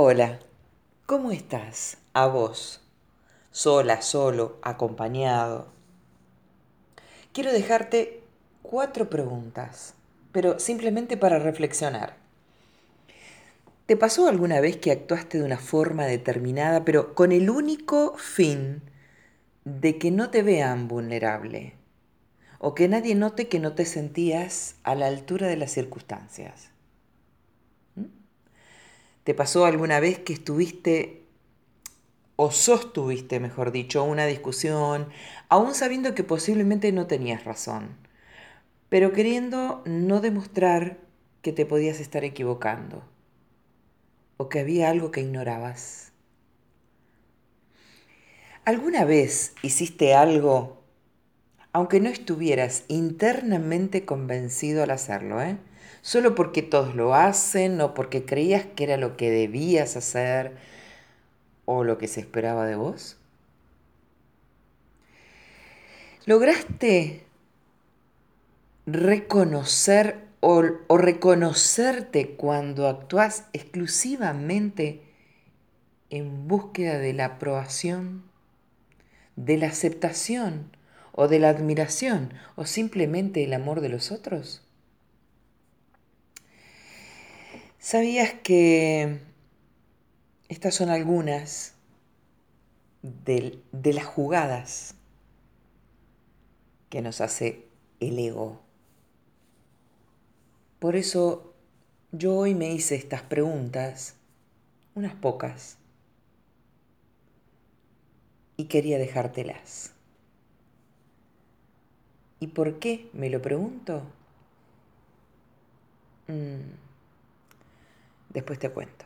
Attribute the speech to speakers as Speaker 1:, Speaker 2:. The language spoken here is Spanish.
Speaker 1: Hola, ¿cómo estás? A vos, sola, solo, acompañado. Quiero dejarte cuatro preguntas, pero simplemente para reflexionar. ¿Te pasó alguna vez que actuaste de una forma determinada, pero con el único fin de que no te vean vulnerable? O que nadie note que no te sentías a la altura de las circunstancias. ¿Te pasó alguna vez que estuviste o sostuviste, mejor dicho, una discusión, aún sabiendo que posiblemente no tenías razón, pero queriendo no demostrar que te podías estar equivocando o que había algo que ignorabas? ¿Alguna vez hiciste algo aunque no estuvieras internamente convencido al hacerlo, ¿eh? Solo porque todos lo hacen o porque creías que era lo que debías hacer o lo que se esperaba de vos? ¿Lograste reconocer o, o reconocerte cuando actúas exclusivamente en búsqueda de la aprobación, de la aceptación o de la admiración o simplemente el amor de los otros? ¿Sabías que estas son algunas de, de, las jugadas que nos hace el ego? Por eso yo hoy me hice estas preguntas, unas pocas, y quería dejártelas. ¿Y por qué me lo pregunto? Mm. Después te cuento.